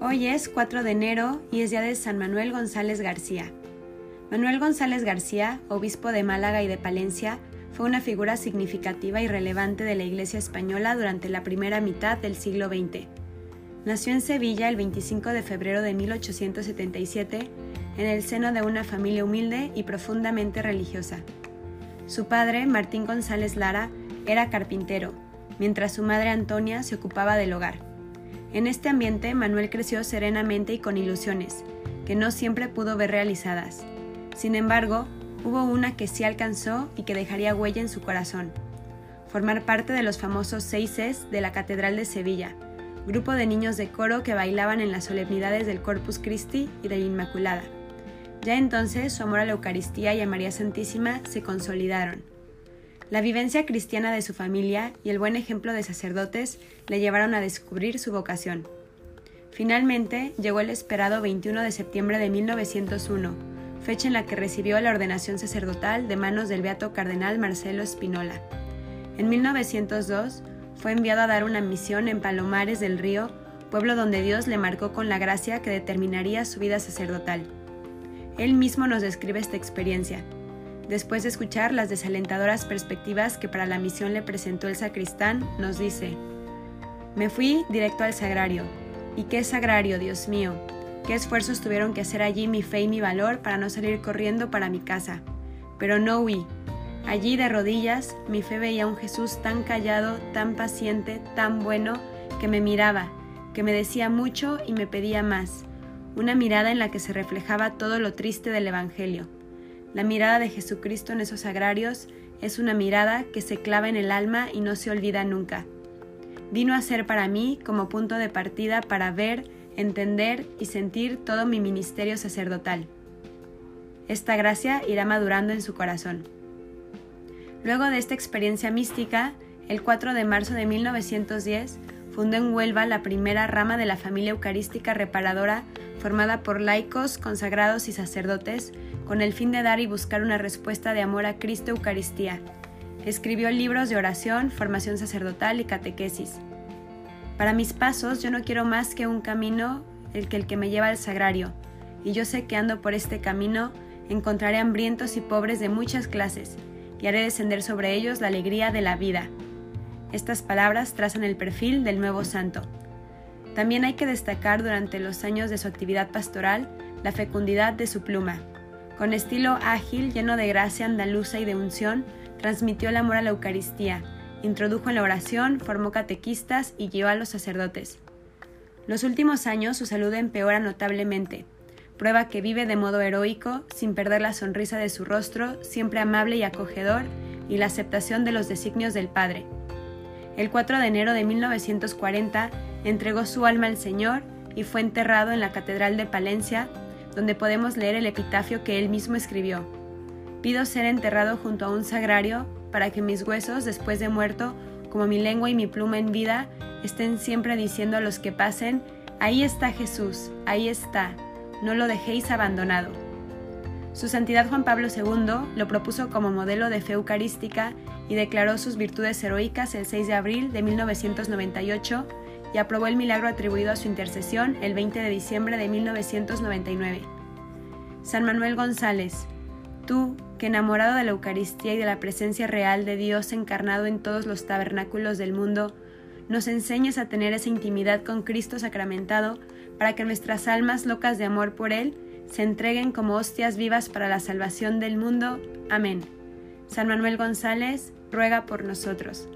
Hoy es 4 de enero y es día de San Manuel González García. Manuel González García, obispo de Málaga y de Palencia, fue una figura significativa y relevante de la Iglesia española durante la primera mitad del siglo XX. Nació en Sevilla el 25 de febrero de 1877 en el seno de una familia humilde y profundamente religiosa. Su padre, Martín González Lara, era carpintero, mientras su madre Antonia se ocupaba del hogar. En este ambiente, Manuel creció serenamente y con ilusiones, que no siempre pudo ver realizadas. Sin embargo, hubo una que sí alcanzó y que dejaría huella en su corazón. Formar parte de los famosos seises de la Catedral de Sevilla, grupo de niños de coro que bailaban en las solemnidades del Corpus Christi y de la Inmaculada. Ya entonces su amor a la Eucaristía y a María Santísima se consolidaron. La vivencia cristiana de su familia y el buen ejemplo de sacerdotes le llevaron a descubrir su vocación. Finalmente llegó el esperado 21 de septiembre de 1901, fecha en la que recibió la ordenación sacerdotal de manos del beato cardenal Marcelo Spinola. En 1902 fue enviado a dar una misión en Palomares del Río, pueblo donde Dios le marcó con la gracia que determinaría su vida sacerdotal. Él mismo nos describe esta experiencia Después de escuchar las desalentadoras perspectivas que para la misión le presentó el sacristán, nos dice, Me fui directo al sagrario. ¿Y qué sagrario, Dios mío? ¿Qué esfuerzos tuvieron que hacer allí mi fe y mi valor para no salir corriendo para mi casa? Pero no huí. Allí de rodillas mi fe veía a un Jesús tan callado, tan paciente, tan bueno, que me miraba, que me decía mucho y me pedía más. Una mirada en la que se reflejaba todo lo triste del Evangelio la mirada de Jesucristo en esos agrarios es una mirada que se clava en el alma y no se olvida nunca. Vino a ser para mí como punto de partida para ver, entender y sentir todo mi ministerio sacerdotal. Esta gracia irá madurando en su corazón. Luego de esta experiencia mística, el 4 de marzo de 1910, fundó en Huelva la primera rama de la familia eucarística reparadora formada por laicos, consagrados y sacerdotes, con el fin de dar y buscar una respuesta de amor a Cristo Eucaristía. Escribió libros de oración, formación sacerdotal y catequesis. Para mis pasos yo no quiero más que un camino, el que el que me lleva al sagrario, y yo sé que ando por este camino encontraré hambrientos y pobres de muchas clases, y haré descender sobre ellos la alegría de la vida. Estas palabras trazan el perfil del nuevo santo. También hay que destacar durante los años de su actividad pastoral la fecundidad de su pluma. Con estilo ágil, lleno de gracia andaluza y de unción, transmitió el amor a la Eucaristía, introdujo en la oración, formó catequistas y guió a los sacerdotes. Los últimos años su salud empeora notablemente, prueba que vive de modo heroico, sin perder la sonrisa de su rostro, siempre amable y acogedor, y la aceptación de los designios del Padre. El 4 de enero de 1940 entregó su alma al Señor y fue enterrado en la Catedral de Palencia, donde podemos leer el epitafio que él mismo escribió. Pido ser enterrado junto a un sagrario para que mis huesos, después de muerto, como mi lengua y mi pluma en vida, estén siempre diciendo a los que pasen, ahí está Jesús, ahí está, no lo dejéis abandonado. Su Santidad Juan Pablo II lo propuso como modelo de fe eucarística y declaró sus virtudes heroicas el 6 de abril de 1998 y aprobó el milagro atribuido a su intercesión el 20 de diciembre de 1999. San Manuel González, tú, que enamorado de la Eucaristía y de la presencia real de Dios encarnado en todos los tabernáculos del mundo, nos enseñes a tener esa intimidad con Cristo sacramentado para que nuestras almas locas de amor por Él se entreguen como hostias vivas para la salvación del mundo. Amén. San Manuel González, ruega por nosotros.